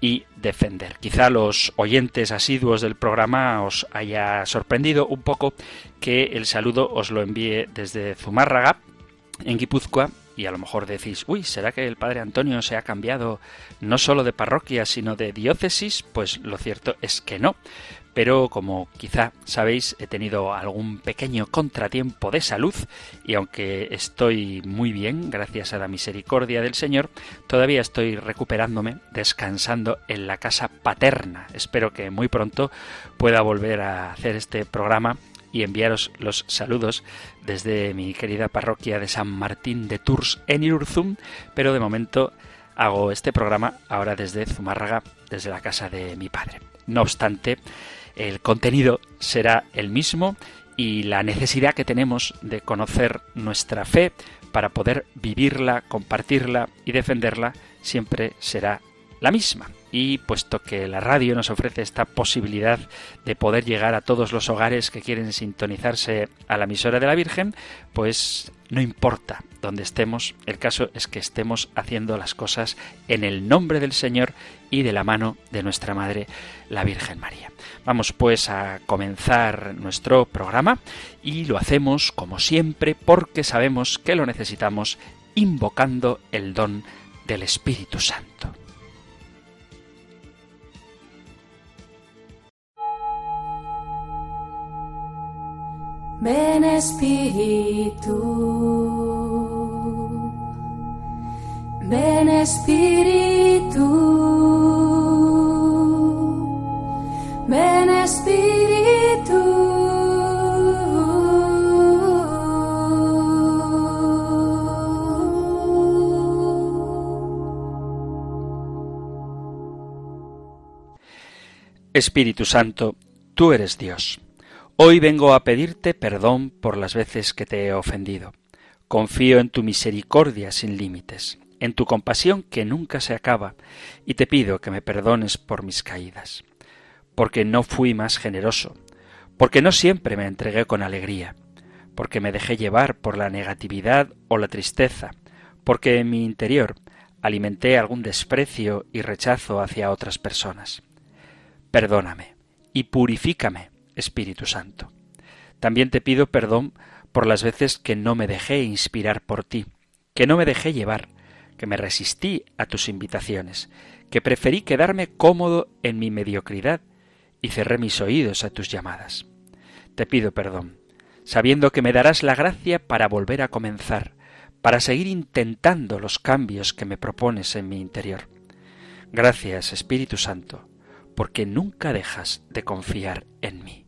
y defender. Quizá los oyentes asiduos del programa os haya sorprendido un poco que el saludo os lo envíe desde Zumárraga, en Guipúzcoa, y a lo mejor decís, uy, ¿será que el Padre Antonio se ha cambiado no solo de parroquia, sino de diócesis? Pues lo cierto es que no pero como quizá sabéis he tenido algún pequeño contratiempo de salud y aunque estoy muy bien, gracias a la misericordia del Señor, todavía estoy recuperándome, descansando en la casa paterna. Espero que muy pronto pueda volver a hacer este programa y enviaros los saludos desde mi querida parroquia de San Martín de Tours en Irurzum, pero de momento hago este programa ahora desde Zumárraga, desde la casa de mi padre. No obstante, el contenido será el mismo y la necesidad que tenemos de conocer nuestra fe para poder vivirla, compartirla y defenderla siempre será la misma. Y puesto que la radio nos ofrece esta posibilidad de poder llegar a todos los hogares que quieren sintonizarse a la emisora de la Virgen, pues no importa dónde estemos, el caso es que estemos haciendo las cosas en el nombre del Señor y de la mano de nuestra Madre, la Virgen María. Vamos pues a comenzar nuestro programa y lo hacemos como siempre porque sabemos que lo necesitamos invocando el don del Espíritu Santo. Ven Espíritu, ven Espíritu, ven Espíritu. Espíritu Santo, tú eres Dios Hoy vengo a pedirte perdón por las veces que te he ofendido. Confío en tu misericordia sin límites, en tu compasión que nunca se acaba, y te pido que me perdones por mis caídas, porque no fui más generoso, porque no siempre me entregué con alegría, porque me dejé llevar por la negatividad o la tristeza, porque en mi interior alimenté algún desprecio y rechazo hacia otras personas. Perdóname y purifícame Espíritu Santo. También te pido perdón por las veces que no me dejé inspirar por ti, que no me dejé llevar, que me resistí a tus invitaciones, que preferí quedarme cómodo en mi mediocridad y cerré mis oídos a tus llamadas. Te pido perdón, sabiendo que me darás la gracia para volver a comenzar, para seguir intentando los cambios que me propones en mi interior. Gracias, Espíritu Santo, porque nunca dejas de confiar en mí.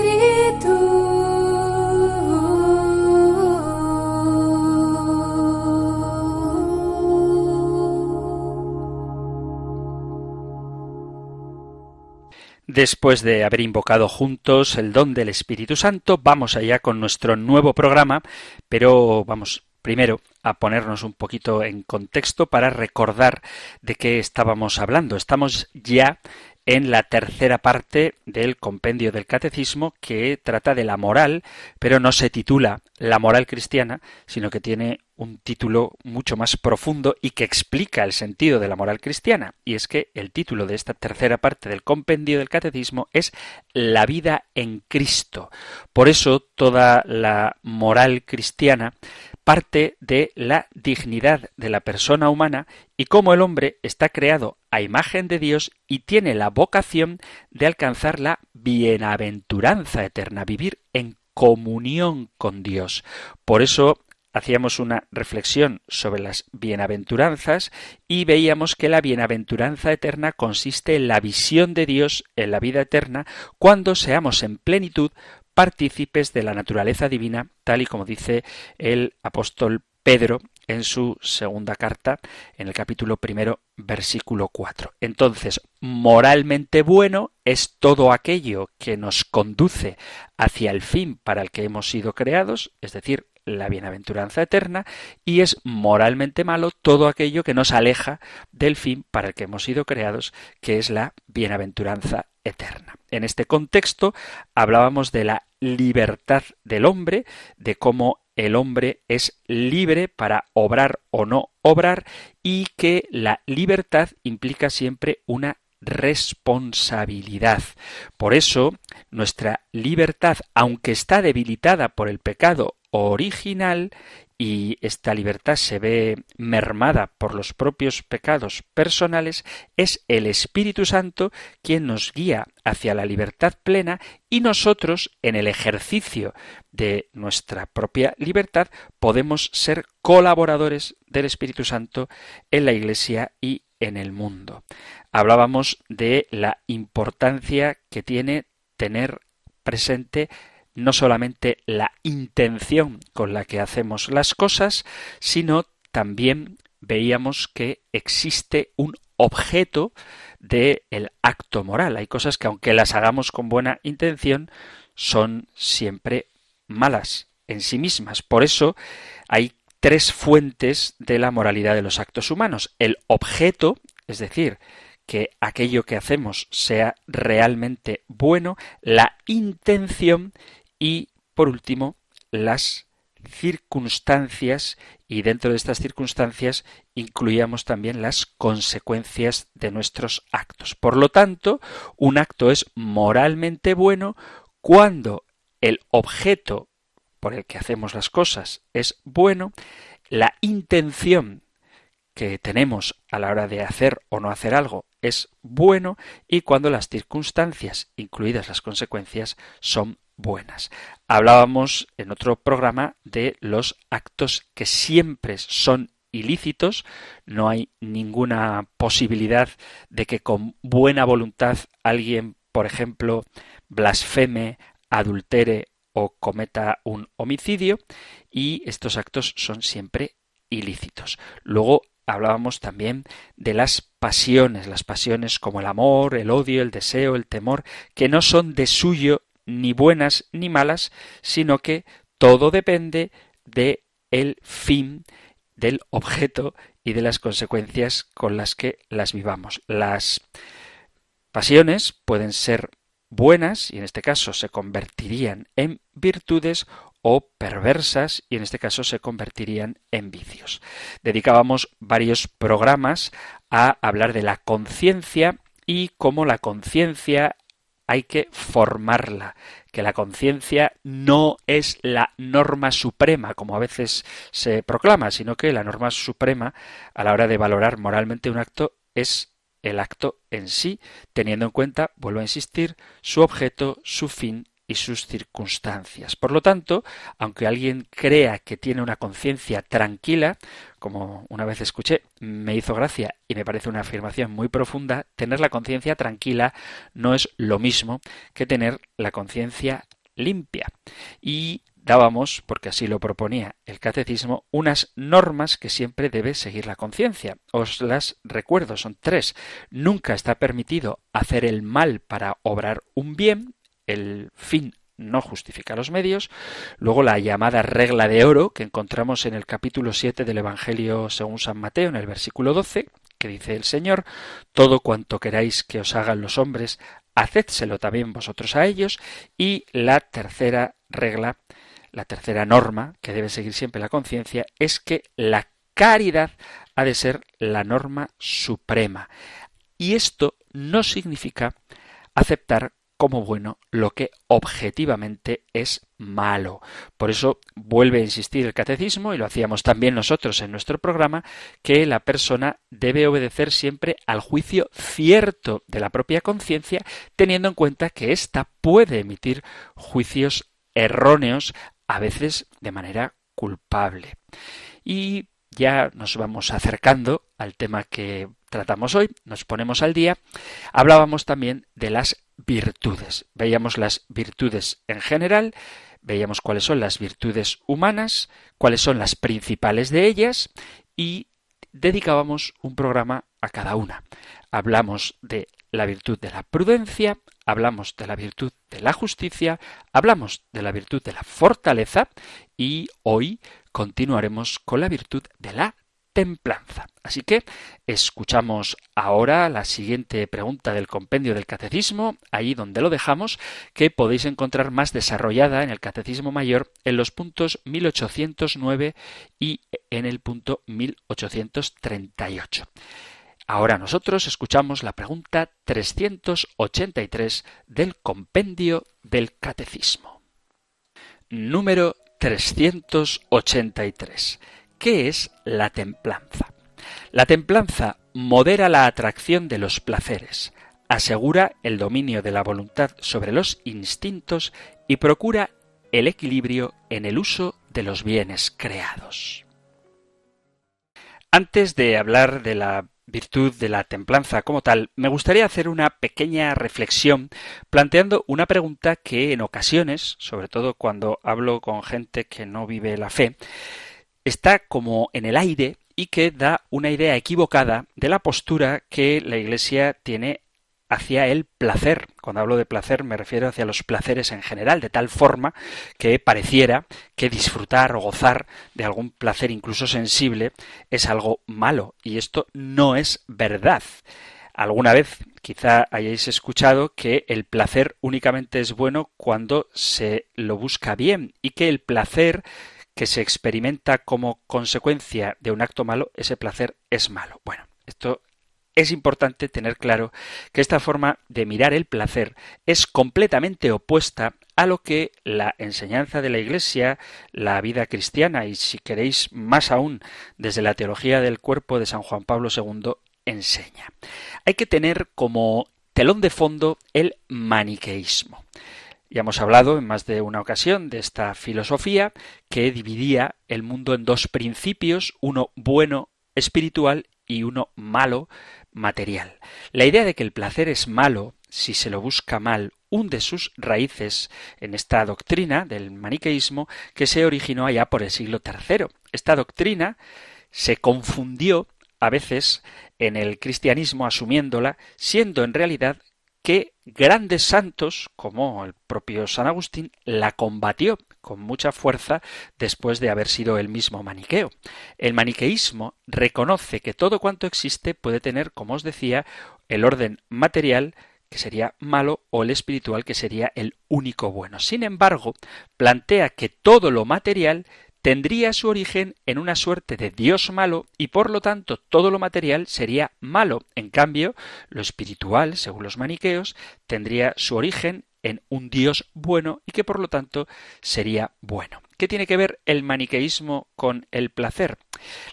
Después de haber invocado juntos el don del Espíritu Santo, vamos allá con nuestro nuevo programa, pero vamos primero a ponernos un poquito en contexto para recordar de qué estábamos hablando. Estamos ya en la tercera parte del compendio del catecismo que trata de la moral, pero no se titula la moral cristiana, sino que tiene un título mucho más profundo y que explica el sentido de la moral cristiana. Y es que el título de esta tercera parte del compendio del catecismo es La vida en Cristo. Por eso toda la moral cristiana parte de la dignidad de la persona humana y cómo el hombre está creado a imagen de Dios y tiene la vocación de alcanzar la bienaventuranza eterna, vivir en comunión con Dios. Por eso hacíamos una reflexión sobre las bienaventuranzas y veíamos que la bienaventuranza eterna consiste en la visión de Dios en la vida eterna cuando seamos en plenitud partícipes de la naturaleza divina, tal y como dice el apóstol Pedro en su segunda carta, en el capítulo primero, versículo 4. Entonces, moralmente bueno es todo aquello que nos conduce hacia el fin para el que hemos sido creados, es decir, la bienaventuranza eterna, y es moralmente malo todo aquello que nos aleja del fin para el que hemos sido creados, que es la bienaventuranza eterna. En este contexto hablábamos de la libertad del hombre, de cómo el hombre es libre para obrar o no obrar y que la libertad implica siempre una responsabilidad. Por eso, nuestra libertad, aunque está debilitada por el pecado original y esta libertad se ve mermada por los propios pecados personales, es el Espíritu Santo quien nos guía hacia la libertad plena y nosotros, en el ejercicio de nuestra propia libertad, podemos ser colaboradores del Espíritu Santo en la Iglesia y en el mundo. Hablábamos de la importancia que tiene tener presente no solamente la intención con la que hacemos las cosas, sino también veíamos que existe un objeto del el acto moral. Hay cosas que aunque las hagamos con buena intención, son siempre malas en sí mismas. Por eso hay tres fuentes de la moralidad de los actos humanos. El objeto, es decir, que aquello que hacemos sea realmente bueno, la intención y, por último, las circunstancias y dentro de estas circunstancias incluíamos también las consecuencias de nuestros actos. Por lo tanto, un acto es moralmente bueno cuando el objeto por el que hacemos las cosas es bueno, la intención que tenemos a la hora de hacer o no hacer algo es bueno y cuando las circunstancias, incluidas las consecuencias, son buenas. Hablábamos en otro programa de los actos que siempre son ilícitos, no hay ninguna posibilidad de que con buena voluntad alguien, por ejemplo, blasfeme, adultere o cometa un homicidio, y estos actos son siempre ilícitos. Luego hablábamos también de las pasiones, las pasiones como el amor, el odio, el deseo, el temor, que no son de suyo ni buenas ni malas, sino que todo depende de el fin del objeto y de las consecuencias con las que las vivamos. Las pasiones pueden ser buenas y en este caso se convertirían en virtudes o perversas y en este caso se convertirían en vicios. Dedicábamos varios programas a hablar de la conciencia y cómo la conciencia hay que formarla, que la conciencia no es la norma suprema, como a veces se proclama, sino que la norma suprema a la hora de valorar moralmente un acto es el acto en sí, teniendo en cuenta, vuelvo a insistir, su objeto, su fin y sus circunstancias. Por lo tanto, aunque alguien crea que tiene una conciencia tranquila, como una vez escuché, me hizo gracia y me parece una afirmación muy profunda, tener la conciencia tranquila no es lo mismo que tener la conciencia limpia. Y dábamos, porque así lo proponía el catecismo, unas normas que siempre debe seguir la conciencia. Os las recuerdo, son tres. Nunca está permitido hacer el mal para obrar un bien, el fin no justifica los medios. Luego la llamada regla de oro que encontramos en el capítulo 7 del Evangelio según San Mateo, en el versículo 12, que dice el Señor, todo cuanto queráis que os hagan los hombres, hacedselo también vosotros a ellos. Y la tercera regla, la tercera norma que debe seguir siempre la conciencia, es que la caridad ha de ser la norma suprema. Y esto no significa aceptar como bueno lo que objetivamente es malo. Por eso vuelve a insistir el catecismo, y lo hacíamos también nosotros en nuestro programa, que la persona debe obedecer siempre al juicio cierto de la propia conciencia, teniendo en cuenta que ésta puede emitir juicios erróneos, a veces de manera culpable. Y ya nos vamos acercando al tema que tratamos hoy, nos ponemos al día, hablábamos también de las virtudes. Veíamos las virtudes en general, veíamos cuáles son las virtudes humanas, cuáles son las principales de ellas y dedicábamos un programa a cada una. Hablamos de la virtud de la prudencia, hablamos de la virtud de la justicia, hablamos de la virtud de la fortaleza y hoy continuaremos con la virtud de la templanza. Así que escuchamos ahora la siguiente pregunta del compendio del catecismo, ahí donde lo dejamos, que podéis encontrar más desarrollada en el catecismo mayor en los puntos 1809 y en el punto 1838. Ahora nosotros escuchamos la pregunta 383 del compendio del catecismo. Número 383. ¿Qué es la templanza? La templanza modera la atracción de los placeres, asegura el dominio de la voluntad sobre los instintos y procura el equilibrio en el uso de los bienes creados. Antes de hablar de la virtud de la templanza como tal, me gustaría hacer una pequeña reflexión planteando una pregunta que en ocasiones, sobre todo cuando hablo con gente que no vive la fe, está como en el aire y que da una idea equivocada de la postura que la Iglesia tiene hacia el placer. Cuando hablo de placer me refiero hacia los placeres en general, de tal forma que pareciera que disfrutar o gozar de algún placer incluso sensible es algo malo. Y esto no es verdad. Alguna vez quizá hayáis escuchado que el placer únicamente es bueno cuando se lo busca bien y que el placer que se experimenta como consecuencia de un acto malo, ese placer es malo. Bueno, esto es importante tener claro que esta forma de mirar el placer es completamente opuesta a lo que la enseñanza de la Iglesia, la vida cristiana y si queréis más aún desde la teología del cuerpo de San Juan Pablo II enseña. Hay que tener como telón de fondo el maniqueísmo. Ya hemos hablado en más de una ocasión de esta filosofía que dividía el mundo en dos principios, uno bueno espiritual y uno malo material. La idea de que el placer es malo si se lo busca mal hunde sus raíces en esta doctrina del maniqueísmo que se originó allá por el siglo III. Esta doctrina se confundió a veces en el cristianismo asumiéndola, siendo en realidad que grandes santos, como el propio San Agustín, la combatió con mucha fuerza después de haber sido el mismo maniqueo. El maniqueísmo reconoce que todo cuanto existe puede tener, como os decía, el orden material, que sería malo, o el espiritual, que sería el único bueno. Sin embargo, plantea que todo lo material tendría su origen en una suerte de Dios malo y por lo tanto todo lo material sería malo. En cambio, lo espiritual, según los maniqueos, tendría su origen en un Dios bueno y que por lo tanto sería bueno. ¿Qué tiene que ver el maniqueísmo con el placer?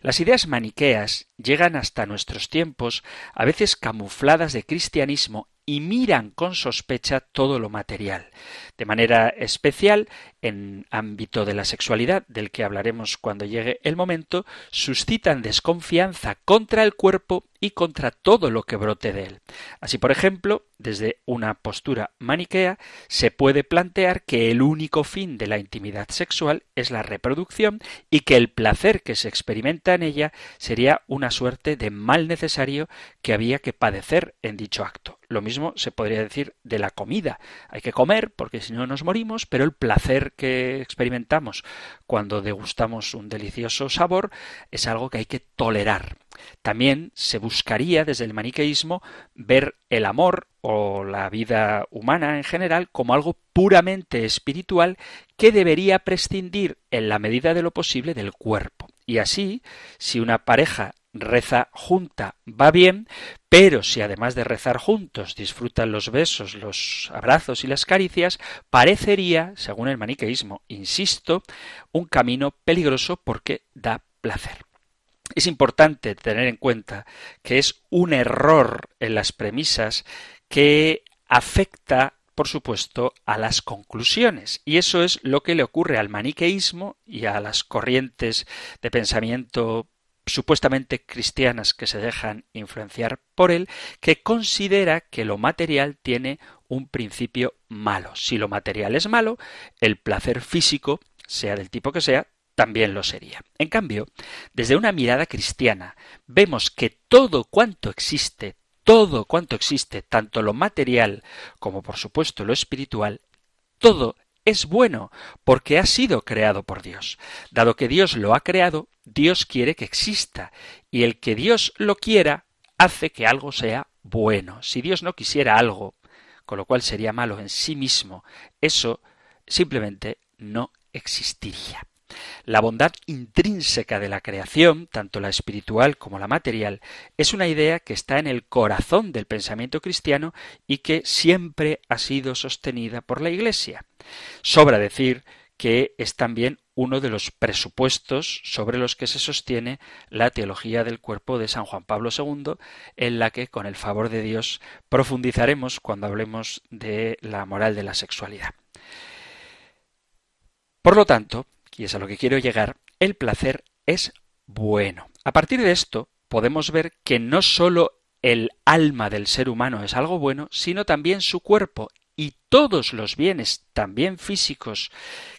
Las ideas maniqueas llegan hasta nuestros tiempos, a veces camufladas de cristianismo, y miran con sospecha todo lo material. De manera especial, en ámbito de la sexualidad, del que hablaremos cuando llegue el momento, suscitan desconfianza contra el cuerpo y contra todo lo que brote de él. Así, por ejemplo, desde una postura maniquea, se puede plantear que el único fin de la intimidad sexual es la reproducción y que el placer que se experimenta en ella sería una suerte de mal necesario que había que padecer en dicho acto. Lo mismo se podría decir de la comida. Hay que comer porque si no nos morimos, pero el placer que experimentamos cuando degustamos un delicioso sabor es algo que hay que tolerar. También se buscaría desde el maniqueísmo ver el amor o la vida humana en general como algo puramente espiritual que debería prescindir en la medida de lo posible del cuerpo. Y así, si una pareja reza junta va bien, pero si además de rezar juntos disfrutan los besos, los abrazos y las caricias, parecería, según el maniqueísmo, insisto, un camino peligroso porque da placer. Es importante tener en cuenta que es un error en las premisas que afecta por supuesto, a las conclusiones. Y eso es lo que le ocurre al maniqueísmo y a las corrientes de pensamiento supuestamente cristianas que se dejan influenciar por él, que considera que lo material tiene un principio malo. Si lo material es malo, el placer físico, sea del tipo que sea, también lo sería. En cambio, desde una mirada cristiana, vemos que todo cuanto existe, todo cuanto existe, tanto lo material como por supuesto lo espiritual, todo es bueno porque ha sido creado por Dios. Dado que Dios lo ha creado, Dios quiere que exista y el que Dios lo quiera hace que algo sea bueno. Si Dios no quisiera algo, con lo cual sería malo en sí mismo, eso simplemente no existiría. La bondad intrínseca de la creación, tanto la espiritual como la material, es una idea que está en el corazón del pensamiento cristiano y que siempre ha sido sostenida por la Iglesia. Sobra decir que es también uno de los presupuestos sobre los que se sostiene la teología del cuerpo de San Juan Pablo II, en la que, con el favor de Dios, profundizaremos cuando hablemos de la moral de la sexualidad. Por lo tanto, y es a lo que quiero llegar, el placer es bueno. A partir de esto podemos ver que no sólo el alma del ser humano es algo bueno, sino también su cuerpo y todos los bienes, también físicos,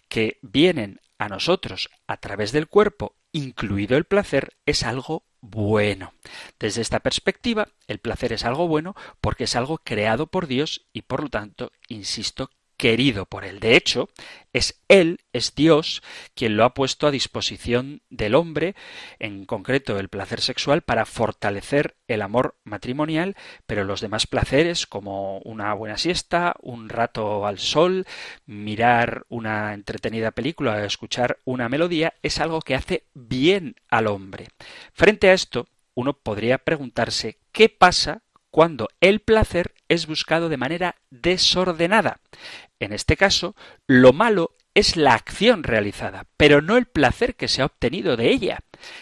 que vienen a nosotros a través del cuerpo, incluido el placer, es algo bueno. Desde esta perspectiva, el placer es algo bueno porque es algo creado por Dios y por lo tanto, insisto, querido por él. De hecho, es él, es Dios, quien lo ha puesto a disposición del hombre, en concreto el placer sexual, para fortalecer el amor matrimonial, pero los demás placeres, como una buena siesta, un rato al sol, mirar una entretenida película, escuchar una melodía, es algo que hace bien al hombre. Frente a esto, uno podría preguntarse qué pasa cuando el placer es buscado de manera desordenada. En este caso, lo malo es la acción realizada, pero no el placer que se ha obtenido de ella.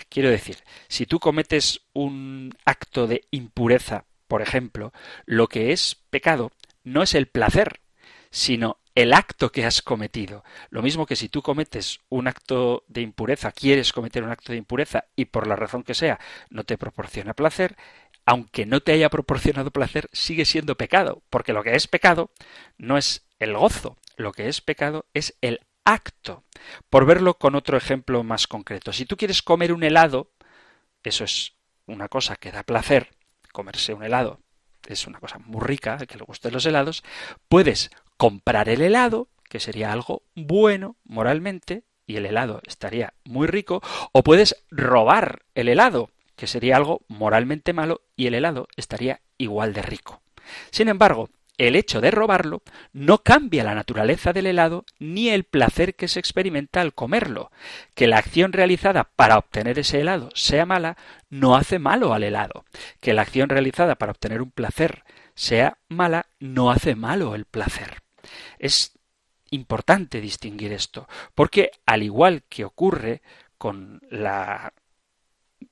Quiero decir, si tú cometes un acto de impureza, por ejemplo, lo que es pecado no es el placer, sino el acto que has cometido. Lo mismo que si tú cometes un acto de impureza, quieres cometer un acto de impureza y por la razón que sea no te proporciona placer, aunque no te haya proporcionado placer, sigue siendo pecado, porque lo que es pecado no es el gozo, lo que es pecado es el acto. Por verlo con otro ejemplo más concreto, si tú quieres comer un helado, eso es una cosa que da placer, comerse un helado es una cosa muy rica, que le gusten los helados, puedes comprar el helado, que sería algo bueno moralmente, y el helado estaría muy rico, o puedes robar el helado, que sería algo moralmente malo y el helado estaría igual de rico. Sin embargo, el hecho de robarlo no cambia la naturaleza del helado ni el placer que se experimenta al comerlo. Que la acción realizada para obtener ese helado sea mala no hace malo al helado. Que la acción realizada para obtener un placer sea mala no hace malo el placer. Es importante distinguir esto, porque al igual que ocurre con la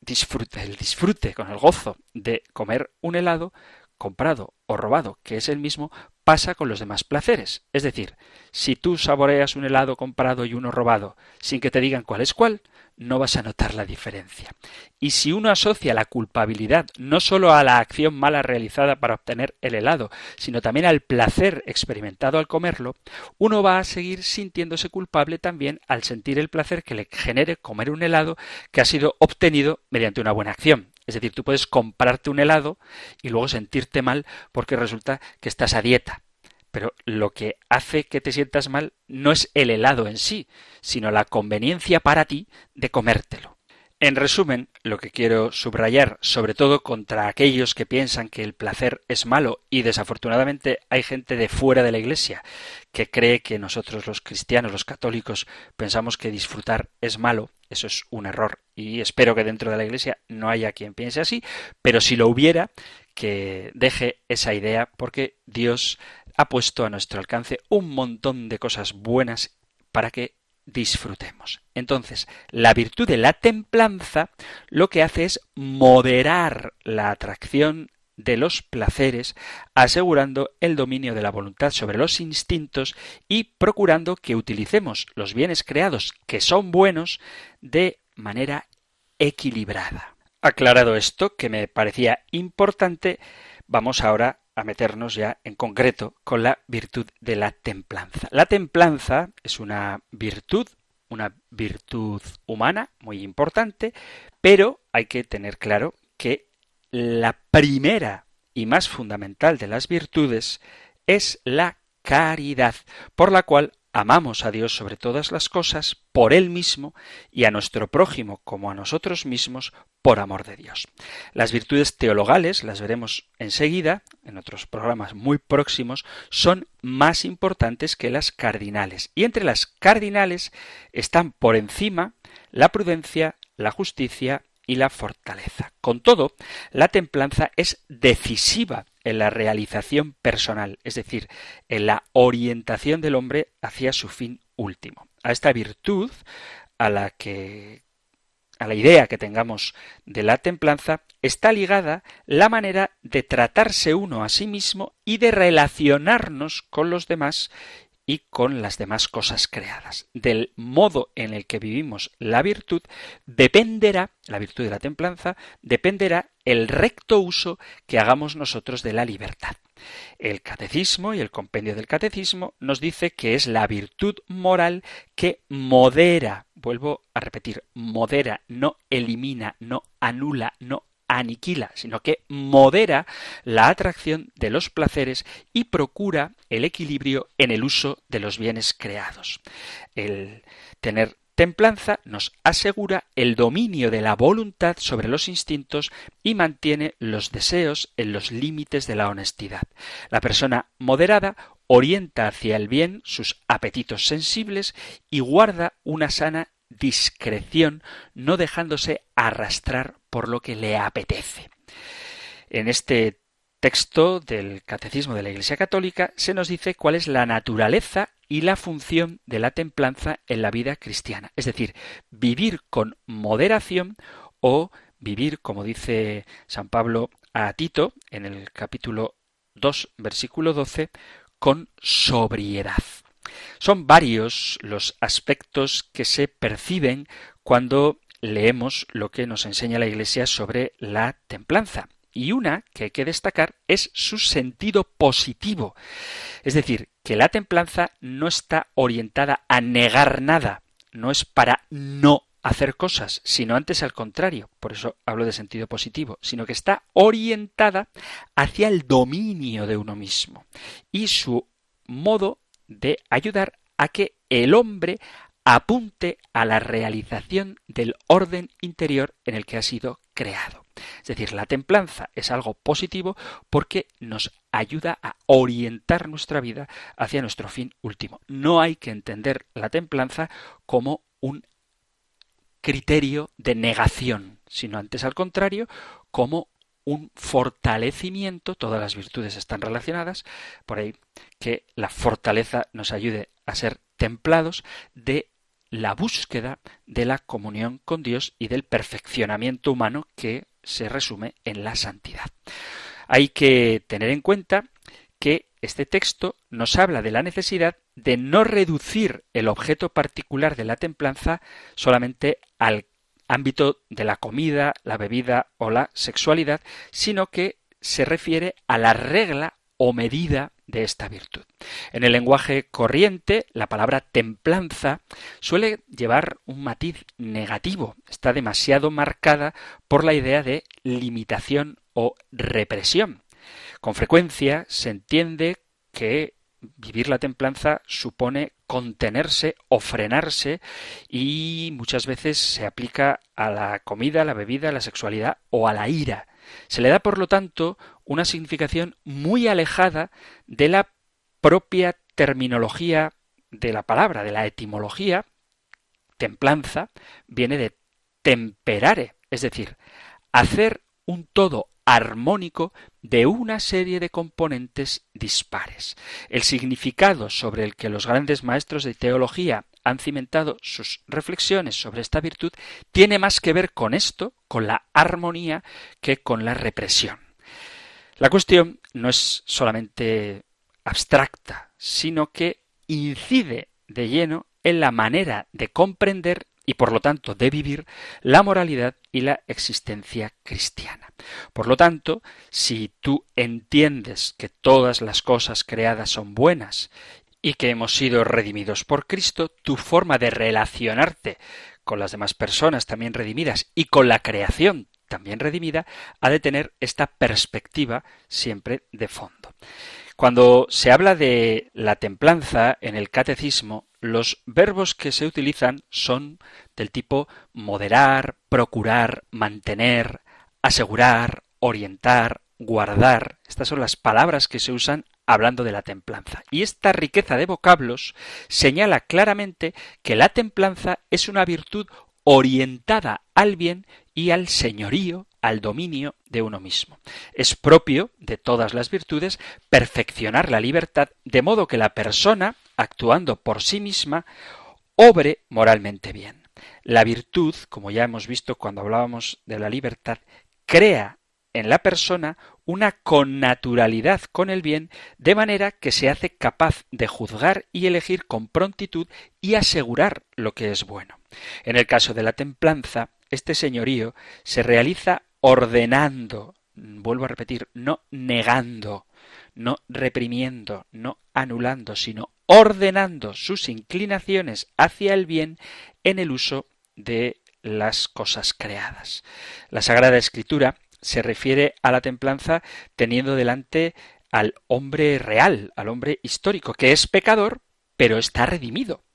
disfrute, el disfrute, con el gozo de comer un helado, comprado o robado, que es el mismo, pasa con los demás placeres. Es decir, si tú saboreas un helado comprado y uno robado sin que te digan cuál es cuál, no vas a notar la diferencia. Y si uno asocia la culpabilidad no sólo a la acción mala realizada para obtener el helado, sino también al placer experimentado al comerlo, uno va a seguir sintiéndose culpable también al sentir el placer que le genere comer un helado que ha sido obtenido mediante una buena acción. Es decir, tú puedes comprarte un helado y luego sentirte mal porque resulta que estás a dieta. Pero lo que hace que te sientas mal no es el helado en sí, sino la conveniencia para ti de comértelo. En resumen, lo que quiero subrayar, sobre todo contra aquellos que piensan que el placer es malo, y desafortunadamente hay gente de fuera de la Iglesia que cree que nosotros los cristianos, los católicos, pensamos que disfrutar es malo, eso es un error, y espero que dentro de la Iglesia no haya quien piense así, pero si lo hubiera, que deje esa idea, porque Dios ha puesto a nuestro alcance un montón de cosas buenas para que disfrutemos. Entonces, la virtud de la templanza lo que hace es moderar la atracción de los placeres, asegurando el dominio de la voluntad sobre los instintos y procurando que utilicemos los bienes creados que son buenos de manera equilibrada. Aclarado esto, que me parecía importante, vamos ahora a meternos ya en concreto con la virtud de la templanza. La templanza es una virtud, una virtud humana muy importante, pero hay que tener claro que la primera y más fundamental de las virtudes es la caridad, por la cual amamos a Dios sobre todas las cosas, por Él mismo, y a nuestro prójimo como a nosotros mismos, por amor de Dios. Las virtudes teologales, las veremos enseguida, en otros programas muy próximos, son más importantes que las cardinales. Y entre las cardinales están por encima la prudencia, la justicia y la fortaleza. Con todo, la templanza es decisiva en la realización personal, es decir, en la orientación del hombre hacia su fin último. A esta virtud, a la que a la idea que tengamos de la templanza, está ligada la manera de tratarse uno a sí mismo y de relacionarnos con los demás y con las demás cosas creadas. Del modo en el que vivimos la virtud dependerá, la virtud de la templanza, dependerá el recto uso que hagamos nosotros de la libertad. El catecismo y el compendio del catecismo nos dice que es la virtud moral que modera, vuelvo a repetir, modera, no elimina, no anula, no aniquila, sino que modera la atracción de los placeres y procura el equilibrio en el uso de los bienes creados. El tener templanza nos asegura el dominio de la voluntad sobre los instintos y mantiene los deseos en los límites de la honestidad. La persona moderada orienta hacia el bien sus apetitos sensibles y guarda una sana discreción, no dejándose arrastrar por lo que le apetece. En este texto del Catecismo de la Iglesia Católica se nos dice cuál es la naturaleza y la función de la templanza en la vida cristiana, es decir, vivir con moderación o vivir, como dice San Pablo a Tito en el capítulo 2, versículo 12, con sobriedad. Son varios los aspectos que se perciben cuando leemos lo que nos enseña la Iglesia sobre la templanza. Y una que hay que destacar es su sentido positivo. Es decir, que la templanza no está orientada a negar nada, no es para no hacer cosas, sino antes al contrario, por eso hablo de sentido positivo, sino que está orientada hacia el dominio de uno mismo y su modo de ayudar a que el hombre apunte a la realización del orden interior en el que ha sido creado. Es decir, la templanza es algo positivo porque nos ayuda a orientar nuestra vida hacia nuestro fin último. No hay que entender la templanza como un criterio de negación, sino antes al contrario, como un fortalecimiento, todas las virtudes están relacionadas, por ahí que la fortaleza nos ayude a ser templados de la búsqueda de la comunión con Dios y del perfeccionamiento humano que se resume en la santidad. Hay que tener en cuenta que este texto nos habla de la necesidad de no reducir el objeto particular de la templanza solamente al ámbito de la comida, la bebida o la sexualidad, sino que se refiere a la regla o medida de esta virtud. En el lenguaje corriente, la palabra templanza suele llevar un matiz negativo, está demasiado marcada por la idea de limitación o represión. Con frecuencia se entiende que vivir la templanza supone contenerse o frenarse y muchas veces se aplica a la comida, a la bebida, a la sexualidad o a la ira. Se le da, por lo tanto, una significación muy alejada de la propia terminología de la palabra, de la etimología. Templanza viene de temperare, es decir, hacer un todo armónico de una serie de componentes dispares. El significado sobre el que los grandes maestros de teología han cimentado sus reflexiones sobre esta virtud tiene más que ver con esto, con la armonía, que con la represión. La cuestión no es solamente abstracta, sino que incide de lleno en la manera de comprender y por lo tanto de vivir la moralidad y la existencia cristiana. Por lo tanto, si tú entiendes que todas las cosas creadas son buenas y que hemos sido redimidos por Cristo, tu forma de relacionarte con las demás personas también redimidas y con la creación también redimida ha de tener esta perspectiva siempre de fondo. Cuando se habla de la templanza en el catecismo, los verbos que se utilizan son del tipo moderar, procurar, mantener, asegurar, orientar, guardar. Estas son las palabras que se usan hablando de la templanza. Y esta riqueza de vocablos señala claramente que la templanza es una virtud orientada al bien y al señorío al dominio de uno mismo. Es propio de todas las virtudes perfeccionar la libertad de modo que la persona, actuando por sí misma, obre moralmente bien. La virtud, como ya hemos visto cuando hablábamos de la libertad, crea en la persona una connaturalidad con el bien, de manera que se hace capaz de juzgar y elegir con prontitud y asegurar lo que es bueno. En el caso de la templanza, este señorío se realiza ordenando, vuelvo a repetir, no negando, no reprimiendo, no anulando, sino ordenando sus inclinaciones hacia el bien en el uso de las cosas creadas. La Sagrada Escritura se refiere a la templanza teniendo delante al hombre real, al hombre histórico, que es pecador, pero está redimido.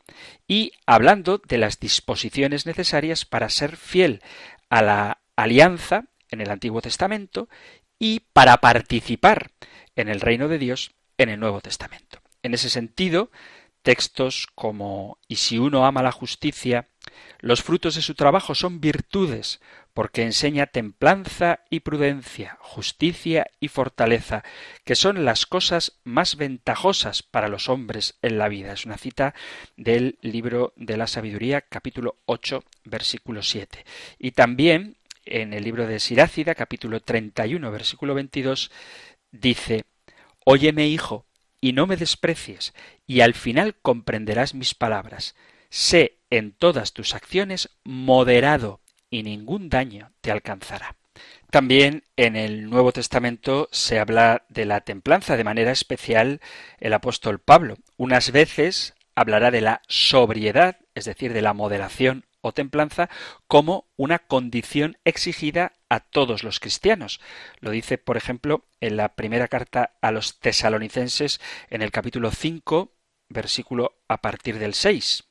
Y hablando de las disposiciones necesarias para ser fiel a la alianza en el Antiguo Testamento y para participar en el reino de Dios en el Nuevo Testamento. En ese sentido, textos como Y si uno ama la justicia, los frutos de su trabajo son virtudes, porque enseña templanza y prudencia, justicia y fortaleza, que son las cosas más ventajosas para los hombres en la vida. Es una cita del libro de la sabiduría, capítulo 8, versículo 7. Y también en el libro de Sirácida, capítulo 31, versículo 22, dice, Óyeme, hijo, y no me desprecies, y al final comprenderás mis palabras. Sé en todas tus acciones moderado, y ningún daño te alcanzará. También en el Nuevo Testamento se habla de la templanza, de manera especial el apóstol Pablo. Unas veces hablará de la sobriedad, es decir, de la moderación o templanza como una condición exigida a todos los cristianos. Lo dice, por ejemplo, en la primera carta a los tesalonicenses en el capítulo 5, versículo a partir del 6.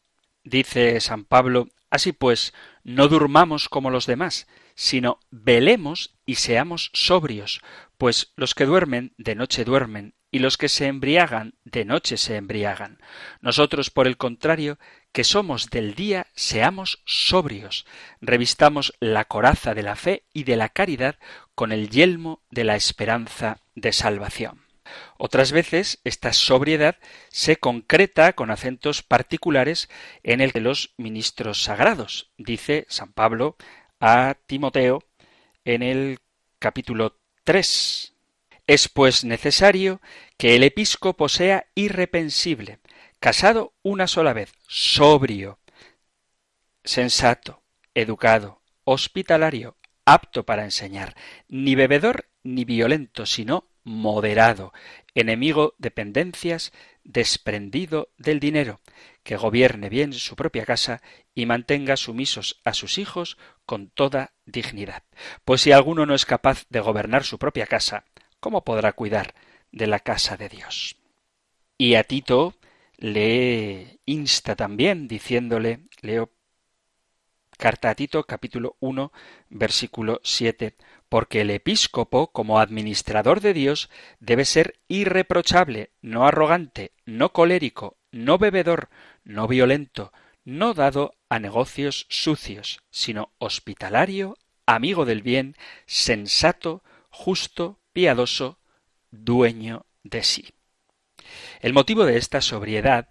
Dice San Pablo, Así pues, no durmamos como los demás, sino velemos y seamos sobrios, pues los que duermen de noche duermen, y los que se embriagan de noche se embriagan. Nosotros, por el contrario, que somos del día, seamos sobrios, revistamos la coraza de la fe y de la caridad con el yelmo de la esperanza de salvación. Otras veces esta sobriedad se concreta con acentos particulares en el de los ministros sagrados, dice San Pablo a Timoteo en el capítulo 3. Es pues necesario que el episcopo sea irrepensible, casado una sola vez, sobrio, sensato, educado, hospitalario, apto para enseñar, ni bebedor ni violento, sino moderado, enemigo de pendencias, desprendido del dinero, que gobierne bien su propia casa y mantenga sumisos a sus hijos con toda dignidad. Pues si alguno no es capaz de gobernar su propia casa, ¿cómo podrá cuidar de la casa de Dios? Y a Tito le insta también diciéndole, leo carta a Tito capítulo 1 versículo 7, porque el episcopo, como administrador de Dios, debe ser irreprochable, no arrogante, no colérico, no bebedor, no violento, no dado a negocios sucios, sino hospitalario, amigo del bien, sensato, justo, piadoso, dueño de sí. El motivo de esta sobriedad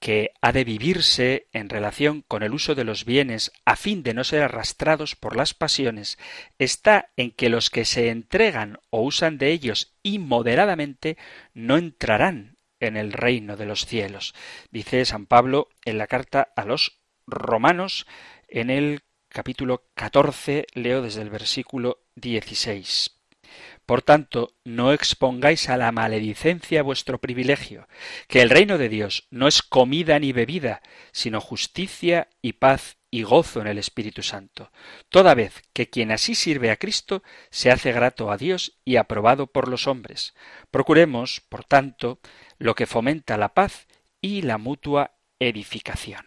que ha de vivirse en relación con el uso de los bienes a fin de no ser arrastrados por las pasiones está en que los que se entregan o usan de ellos inmoderadamente no entrarán en el reino de los cielos. Dice San Pablo en la carta a los romanos en el capítulo 14, leo desde el versículo 16. Por tanto, no expongáis a la maledicencia vuestro privilegio, que el reino de Dios no es comida ni bebida, sino justicia y paz y gozo en el Espíritu Santo, toda vez que quien así sirve a Cristo se hace grato a Dios y aprobado por los hombres. Procuremos, por tanto, lo que fomenta la paz y la mutua edificación.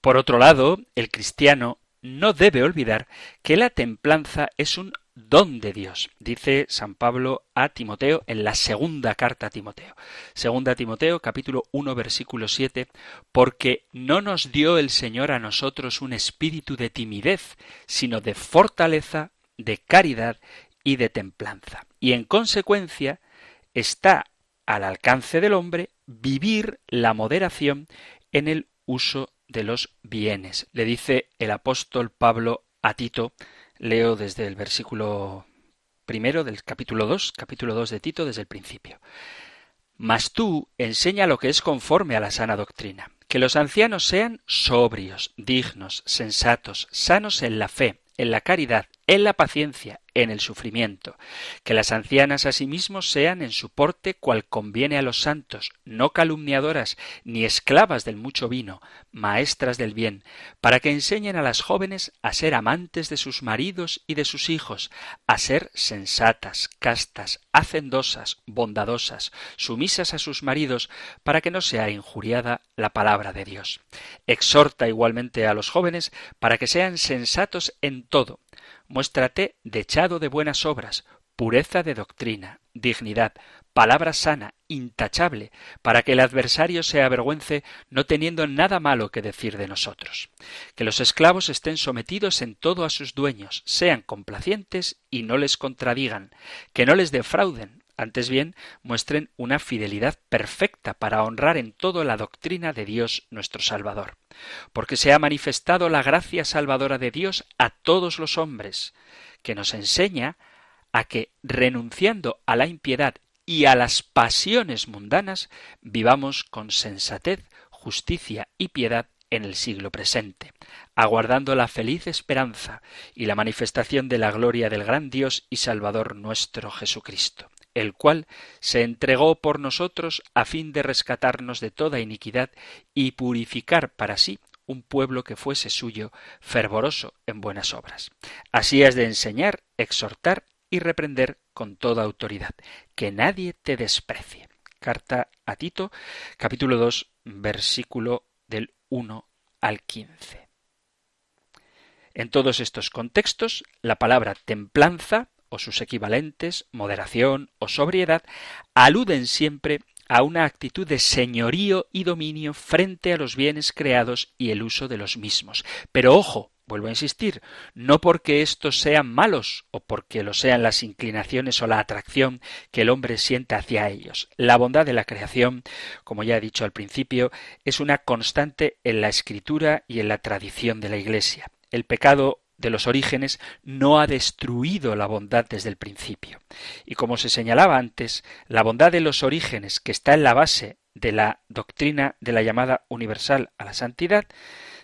Por otro lado, el cristiano no debe olvidar que la templanza es un don de Dios, dice San Pablo a Timoteo en la segunda carta a Timoteo. Segunda Timoteo, capítulo 1, versículo 7, porque no nos dio el Señor a nosotros un espíritu de timidez, sino de fortaleza, de caridad y de templanza. Y en consecuencia está al alcance del hombre vivir la moderación en el uso de los bienes. Le dice el apóstol Pablo a Tito Leo desde el versículo primero del capítulo 2, capítulo 2 de Tito, desde el principio. Mas tú enseña lo que es conforme a la sana doctrina, que los ancianos sean sobrios, dignos, sensatos, sanos en la fe, en la caridad, en la paciencia, en el sufrimiento, que las ancianas asimismo sean en su porte cual conviene a los santos, no calumniadoras, ni esclavas del mucho vino, maestras del bien, para que enseñen a las jóvenes a ser amantes de sus maridos y de sus hijos, a ser sensatas, castas, hacendosas, bondadosas, sumisas a sus maridos, para que no sea injuriada la palabra de Dios. Exhorta igualmente a los jóvenes para que sean sensatos en todo, Muéstrate dechado de buenas obras, pureza de doctrina, dignidad, palabra sana, intachable, para que el adversario se avergüence no teniendo nada malo que decir de nosotros. Que los esclavos estén sometidos en todo a sus dueños, sean complacientes y no les contradigan, que no les defrauden, antes bien muestren una fidelidad perfecta para honrar en todo la doctrina de Dios nuestro Salvador. Porque se ha manifestado la gracia salvadora de Dios a todos los hombres, que nos enseña a que, renunciando a la impiedad y a las pasiones mundanas, vivamos con sensatez, justicia y piedad en el siglo presente, aguardando la feliz esperanza y la manifestación de la gloria del gran Dios y Salvador nuestro Jesucristo el cual se entregó por nosotros a fin de rescatarnos de toda iniquidad y purificar para sí un pueblo que fuese suyo, fervoroso en buenas obras. Así has de enseñar, exhortar y reprender con toda autoridad, que nadie te desprecie. Carta a Tito, capítulo 2, versículo del 1 al 15. En todos estos contextos, la palabra templanza o sus equivalentes, moderación o sobriedad, aluden siempre a una actitud de señorío y dominio frente a los bienes creados y el uso de los mismos. Pero ojo, vuelvo a insistir, no porque estos sean malos o porque lo sean las inclinaciones o la atracción que el hombre siente hacia ellos. La bondad de la creación, como ya he dicho al principio, es una constante en la escritura y en la tradición de la Iglesia. El pecado de los orígenes no ha destruido la bondad desde el principio. Y como se señalaba antes, la bondad de los orígenes, que está en la base de la doctrina de la llamada universal a la santidad,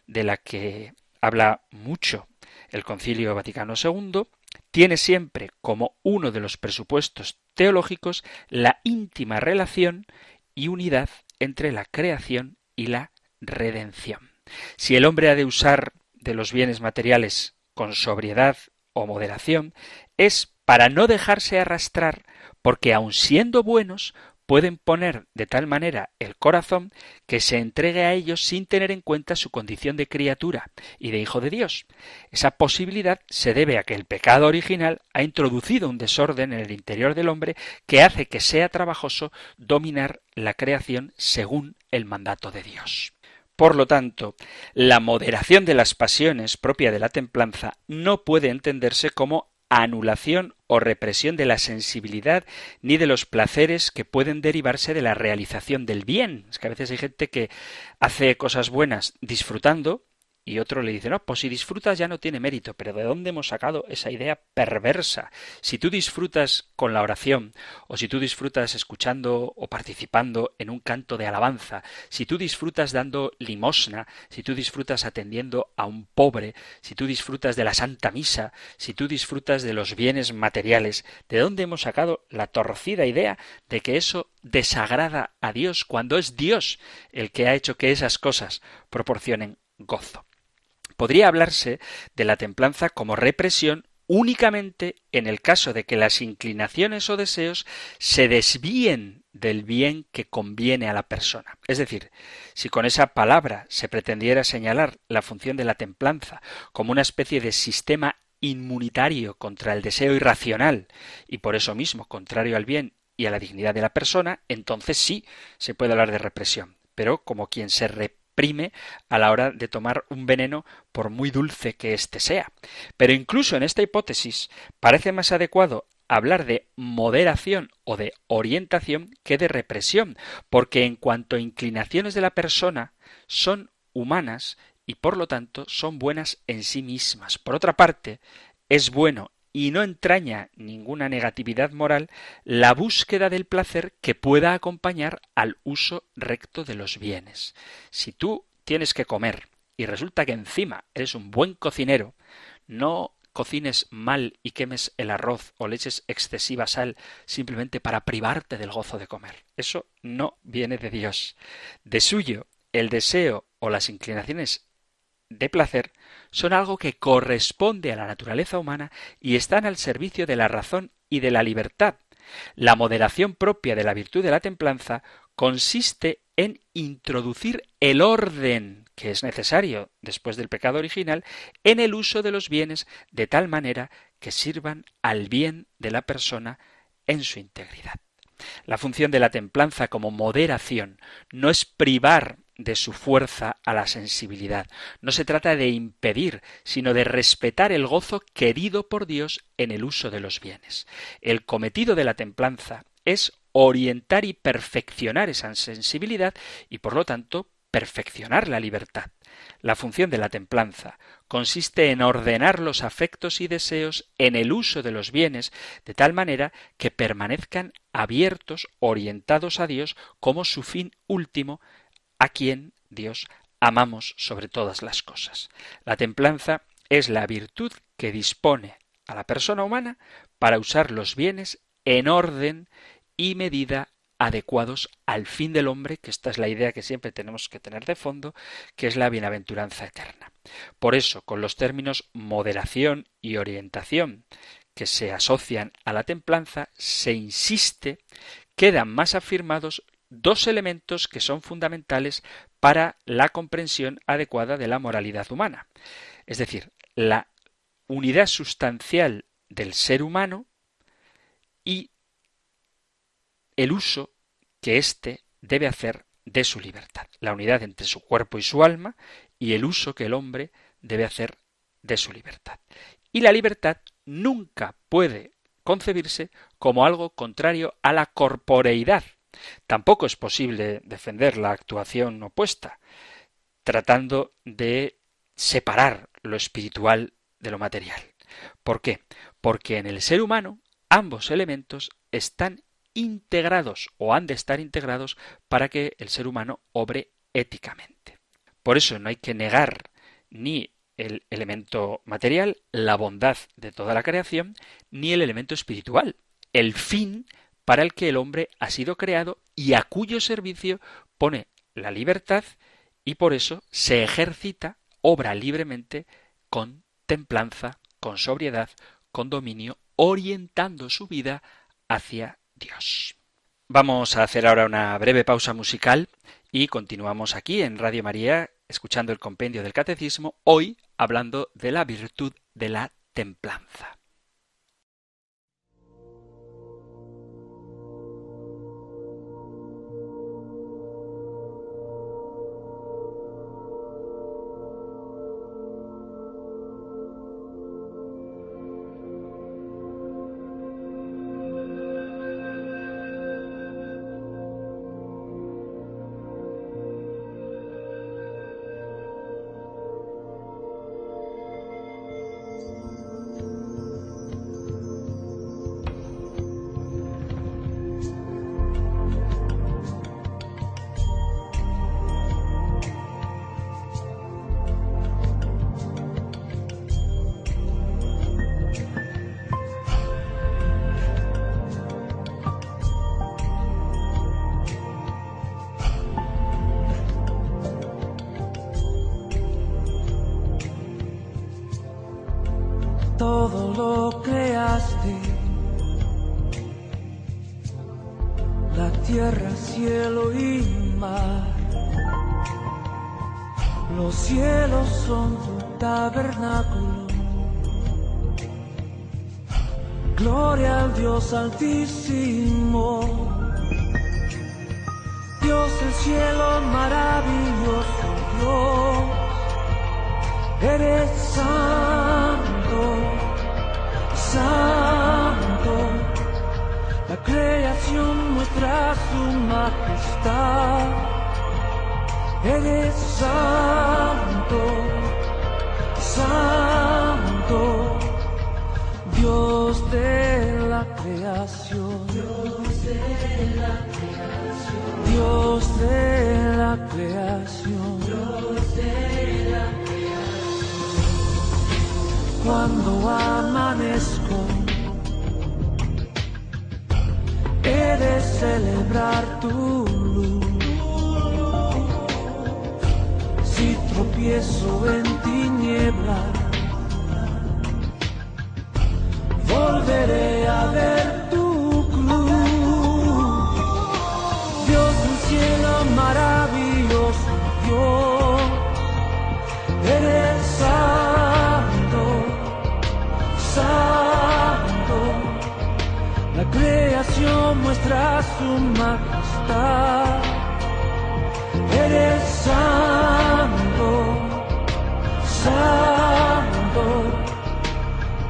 de la que habla mucho el Concilio Vaticano II, tiene siempre como uno de los presupuestos teológicos la íntima relación y unidad entre la creación y la redención. Si el hombre ha de usar de los bienes materiales con sobriedad o moderación, es para no dejarse arrastrar, porque aun siendo buenos, pueden poner de tal manera el corazón que se entregue a ellos sin tener en cuenta su condición de criatura y de hijo de Dios. Esa posibilidad se debe a que el pecado original ha introducido un desorden en el interior del hombre que hace que sea trabajoso dominar la creación según el mandato de Dios. Por lo tanto, la moderación de las pasiones propia de la templanza no puede entenderse como anulación o represión de la sensibilidad ni de los placeres que pueden derivarse de la realización del bien. Es que a veces hay gente que hace cosas buenas disfrutando y otro le dice, no, pues si disfrutas ya no tiene mérito. Pero ¿de dónde hemos sacado esa idea perversa? Si tú disfrutas con la oración, o si tú disfrutas escuchando o participando en un canto de alabanza, si tú disfrutas dando limosna, si tú disfrutas atendiendo a un pobre, si tú disfrutas de la Santa Misa, si tú disfrutas de los bienes materiales, ¿de dónde hemos sacado la torcida idea de que eso desagrada a Dios cuando es Dios el que ha hecho que esas cosas proporcionen gozo? Podría hablarse de la templanza como represión únicamente en el caso de que las inclinaciones o deseos se desvíen del bien que conviene a la persona. Es decir, si con esa palabra se pretendiera señalar la función de la templanza como una especie de sistema inmunitario contra el deseo irracional y por eso mismo contrario al bien y a la dignidad de la persona, entonces sí se puede hablar de represión. Pero como quien se a la hora de tomar un veneno por muy dulce que éste sea. Pero incluso en esta hipótesis parece más adecuado hablar de moderación o de orientación que de represión, porque en cuanto a inclinaciones de la persona son humanas y por lo tanto son buenas en sí mismas. Por otra parte, es bueno y no entraña ninguna negatividad moral la búsqueda del placer que pueda acompañar al uso recto de los bienes. Si tú tienes que comer y resulta que encima eres un buen cocinero, no cocines mal y quemes el arroz o le eches excesiva sal simplemente para privarte del gozo de comer. Eso no viene de Dios. De suyo, el deseo o las inclinaciones de placer son algo que corresponde a la naturaleza humana y están al servicio de la razón y de la libertad. La moderación propia de la virtud de la templanza consiste en introducir el orden que es necesario después del pecado original en el uso de los bienes de tal manera que sirvan al bien de la persona en su integridad. La función de la templanza como moderación no es privar de su fuerza a la sensibilidad. No se trata de impedir, sino de respetar el gozo querido por Dios en el uso de los bienes. El cometido de la templanza es orientar y perfeccionar esa sensibilidad y por lo tanto perfeccionar la libertad. La función de la templanza consiste en ordenar los afectos y deseos en el uso de los bienes de tal manera que permanezcan abiertos, orientados a Dios como su fin último a quien Dios amamos sobre todas las cosas. La templanza es la virtud que dispone a la persona humana para usar los bienes en orden y medida adecuados al fin del hombre, que esta es la idea que siempre tenemos que tener de fondo, que es la bienaventuranza eterna. Por eso, con los términos moderación y orientación que se asocian a la templanza, se insiste, quedan más afirmados dos elementos que son fundamentales para la comprensión adecuada de la moralidad humana. Es decir, la unidad sustancial del ser humano y el uso que éste debe hacer de su libertad. La unidad entre su cuerpo y su alma y el uso que el hombre debe hacer de su libertad. Y la libertad nunca puede concebirse como algo contrario a la corporeidad, Tampoco es posible defender la actuación opuesta, tratando de separar lo espiritual de lo material. ¿Por qué? Porque en el ser humano ambos elementos están integrados o han de estar integrados para que el ser humano obre éticamente. Por eso no hay que negar ni el elemento material, la bondad de toda la creación, ni el elemento espiritual, el fin para el que el hombre ha sido creado y a cuyo servicio pone la libertad y por eso se ejercita, obra libremente con templanza, con sobriedad, con dominio, orientando su vida hacia Dios. Vamos a hacer ahora una breve pausa musical y continuamos aquí en Radio María escuchando el compendio del Catecismo, hoy hablando de la virtud de la templanza. celebrar tu luz. Si tropiezo en tinieblas, volveré a ver. muestra su majestad. Eres santo, santo,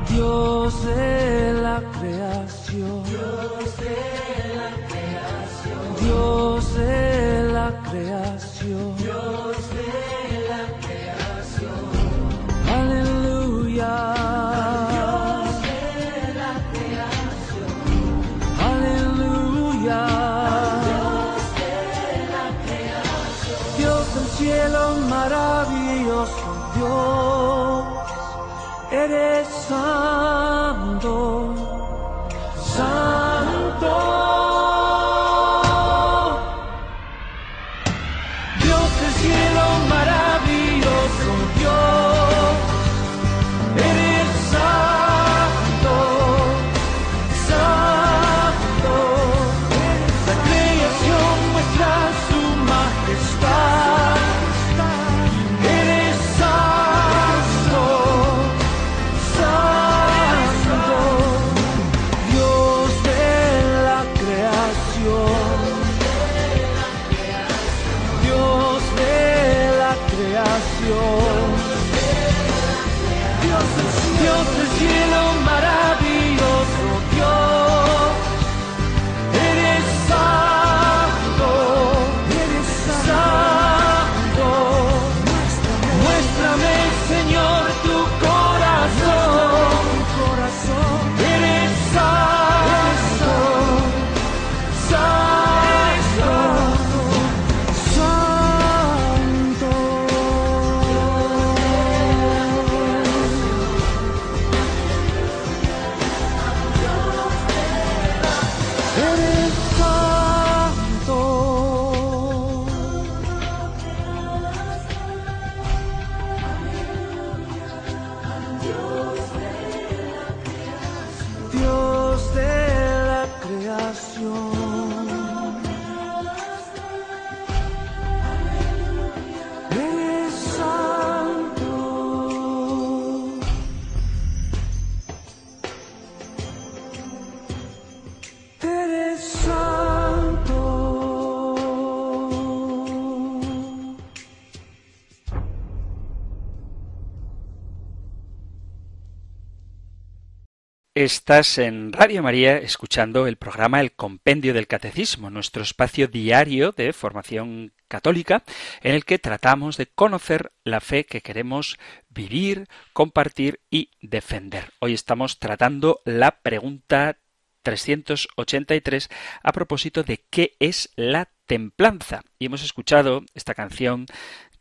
Dios de la creación. Dios de la creación. Dios de la creación. maravilloso Dios, eres santo. Estás en Radio María escuchando el programa El Compendio del Catecismo, nuestro espacio diario de formación católica en el que tratamos de conocer la fe que queremos vivir, compartir y defender. Hoy estamos tratando la pregunta 383 a propósito de qué es la templanza. Y hemos escuchado esta canción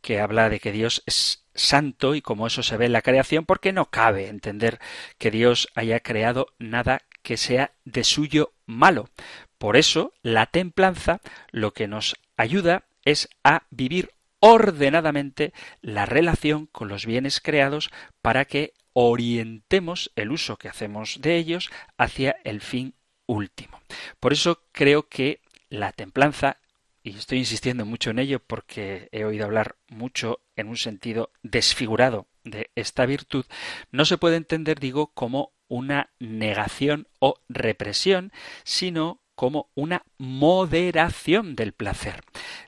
que habla de que Dios es santo y como eso se ve en la creación, porque no cabe entender que Dios haya creado nada que sea de suyo malo. Por eso, la templanza lo que nos ayuda es a vivir ordenadamente la relación con los bienes creados para que orientemos el uso que hacemos de ellos hacia el fin último. Por eso creo que la templanza y estoy insistiendo mucho en ello porque he oído hablar mucho en un sentido desfigurado de esta virtud, no se puede entender, digo, como una negación o represión, sino como una moderación del placer.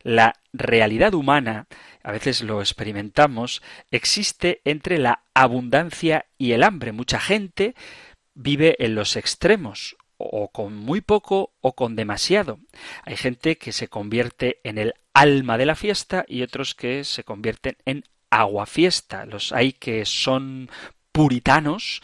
La realidad humana, a veces lo experimentamos, existe entre la abundancia y el hambre. Mucha gente vive en los extremos, o con muy poco o con demasiado. Hay gente que se convierte en el alma de la fiesta y otros que se convierten en aguafiesta. Los hay que son puritanos,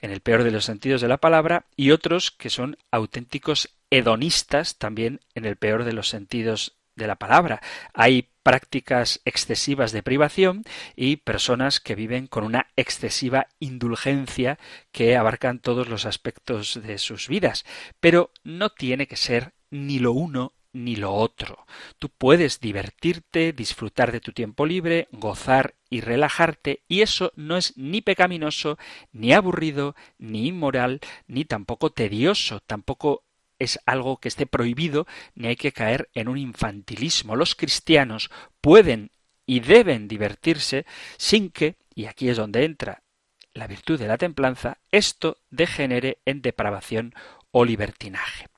en el peor de los sentidos de la palabra, y otros que son auténticos hedonistas, también en el peor de los sentidos de la palabra. Hay prácticas excesivas de privación y personas que viven con una excesiva indulgencia que abarcan todos los aspectos de sus vidas. Pero no tiene que ser ni lo uno ni lo otro. Tú puedes divertirte, disfrutar de tu tiempo libre, gozar y relajarte, y eso no es ni pecaminoso, ni aburrido, ni inmoral, ni tampoco tedioso, tampoco es algo que esté prohibido ni hay que caer en un infantilismo. Los cristianos pueden y deben divertirse sin que, y aquí es donde entra la virtud de la templanza, esto degenere en depravación o libertinaje.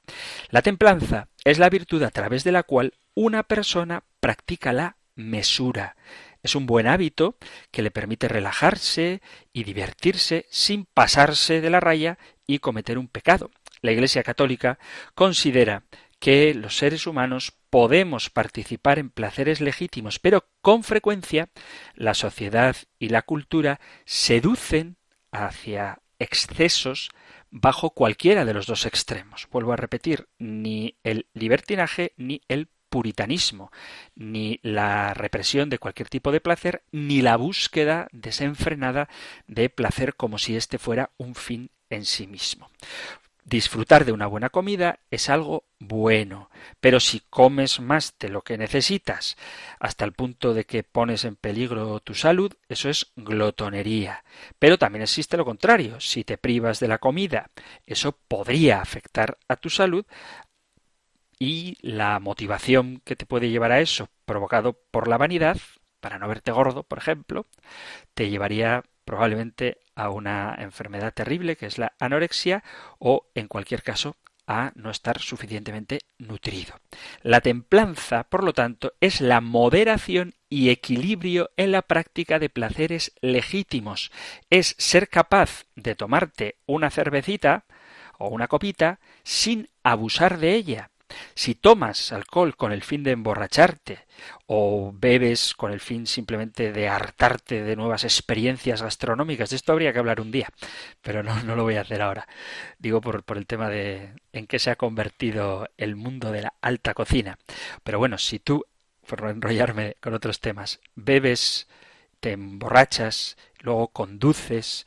La templanza es la virtud a través de la cual una persona practica la mesura. Es un buen hábito que le permite relajarse y divertirse sin pasarse de la raya y cometer un pecado. La Iglesia Católica considera que los seres humanos podemos participar en placeres legítimos, pero con frecuencia la sociedad y la cultura seducen hacia excesos bajo cualquiera de los dos extremos. Vuelvo a repetir, ni el libertinaje ni el puritanismo, ni la represión de cualquier tipo de placer, ni la búsqueda desenfrenada de placer como si éste fuera un fin en sí mismo. Disfrutar de una buena comida es algo bueno, pero si comes más de lo que necesitas hasta el punto de que pones en peligro tu salud, eso es glotonería. Pero también existe lo contrario, si te privas de la comida, eso podría afectar a tu salud y la motivación que te puede llevar a eso, provocado por la vanidad, para no verte gordo, por ejemplo, te llevaría probablemente a una enfermedad terrible que es la anorexia o, en cualquier caso, a no estar suficientemente nutrido. La templanza, por lo tanto, es la moderación y equilibrio en la práctica de placeres legítimos. Es ser capaz de tomarte una cervecita o una copita sin abusar de ella, si tomas alcohol con el fin de emborracharte o bebes con el fin simplemente de hartarte de nuevas experiencias gastronómicas, de esto habría que hablar un día, pero no, lo voy a hacer ahora. Digo por, el tema de en qué se ha convertido el mundo de la alta cocina. Pero bueno, si tú, por enrollarme con otros temas, bebes, te emborrachas, luego conduces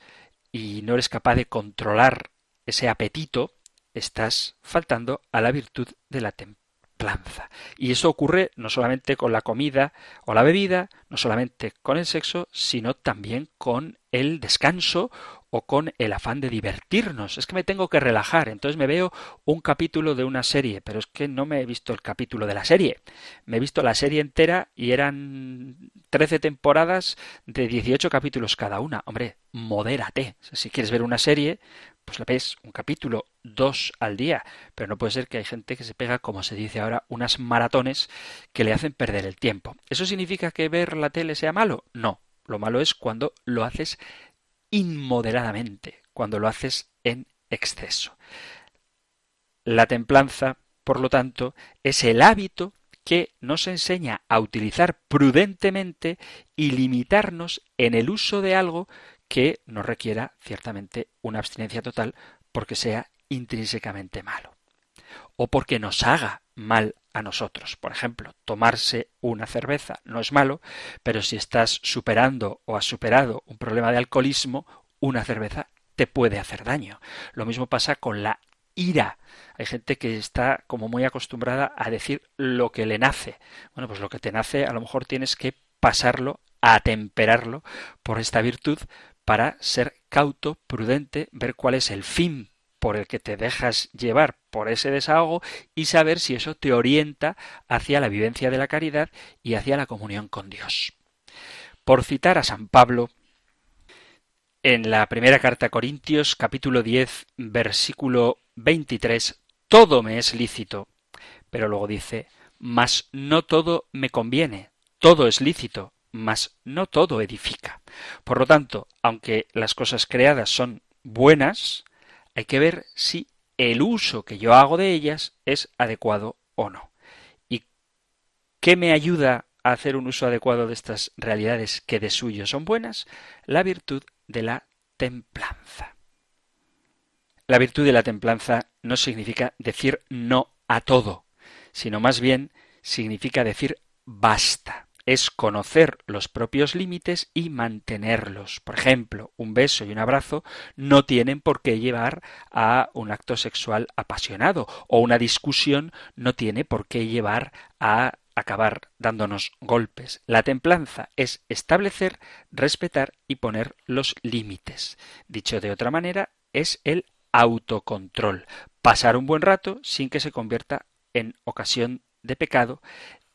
y no eres capaz de controlar ese apetito, estás faltando a la virtud de la templanza. Y eso ocurre no solamente con la comida o la bebida, no solamente con el sexo, sino también con el descanso o con el afán de divertirnos. Es que me tengo que relajar, entonces me veo un capítulo de una serie, pero es que no me he visto el capítulo de la serie. Me he visto la serie entera y eran 13 temporadas de 18 capítulos cada una. Hombre, modérate. Si quieres ver una serie, pues la ves un capítulo, dos al día, pero no puede ser que hay gente que se pega, como se dice ahora, unas maratones que le hacen perder el tiempo. ¿Eso significa que ver la tele sea malo? No, lo malo es cuando lo haces inmoderadamente, cuando lo haces en exceso. La templanza, por lo tanto, es el hábito que nos enseña a utilizar prudentemente y limitarnos en el uso de algo que nos requiera ciertamente una abstinencia total porque sea intrínsecamente malo o porque nos haga mal a nosotros. Por ejemplo, tomarse una cerveza no es malo, pero si estás superando o has superado un problema de alcoholismo, una cerveza te puede hacer daño. Lo mismo pasa con la ira. Hay gente que está como muy acostumbrada a decir lo que le nace. Bueno, pues lo que te nace a lo mejor tienes que pasarlo a temperarlo por esta virtud para ser cauto, prudente, ver cuál es el fin por el que te dejas llevar por ese desahogo y saber si eso te orienta hacia la vivencia de la caridad y hacia la comunión con Dios. Por citar a San Pablo, en la primera carta a Corintios, capítulo 10, versículo 23, todo me es lícito, pero luego dice, mas no todo me conviene, todo es lícito, mas no todo edifica. Por lo tanto, aunque las cosas creadas son buenas, hay que ver si el uso que yo hago de ellas es adecuado o no. ¿Y qué me ayuda a hacer un uso adecuado de estas realidades que de suyo son buenas? La virtud de la templanza. La virtud de la templanza no significa decir no a todo, sino más bien significa decir basta es conocer los propios límites y mantenerlos. Por ejemplo, un beso y un abrazo no tienen por qué llevar a un acto sexual apasionado o una discusión no tiene por qué llevar a acabar dándonos golpes. La templanza es establecer, respetar y poner los límites. Dicho de otra manera, es el autocontrol. Pasar un buen rato sin que se convierta en ocasión de pecado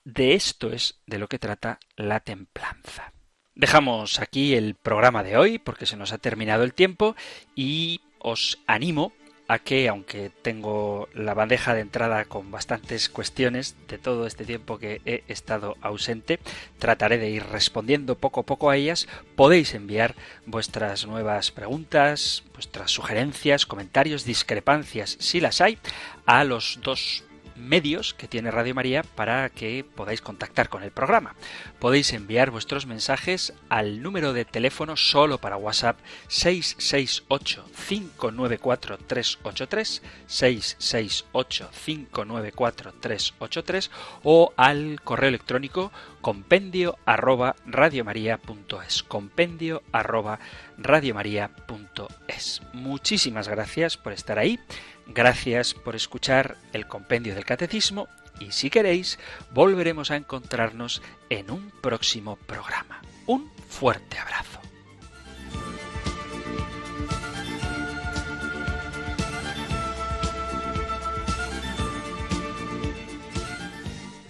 de esto es de lo que trata la templanza. Dejamos aquí el programa de hoy porque se nos ha terminado el tiempo y os animo a que, aunque tengo la bandeja de entrada con bastantes cuestiones de todo este tiempo que he estado ausente, trataré de ir respondiendo poco a poco a ellas. Podéis enviar vuestras nuevas preguntas, vuestras sugerencias, comentarios, discrepancias, si las hay, a los dos medios que tiene Radio María para que podáis contactar con el programa. Podéis enviar vuestros mensajes al número de teléfono solo para WhatsApp 668 594 383 668 594 383 o al correo electrónico compendio arroba radiomaria.es compendio arroba radiomaria.es Muchísimas gracias por estar ahí Gracias por escuchar el compendio del catecismo y si queréis volveremos a encontrarnos en un próximo programa. Un fuerte abrazo.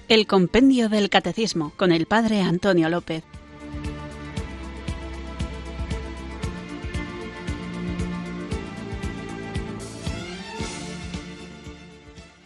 El compendio del catecismo con el padre Antonio López.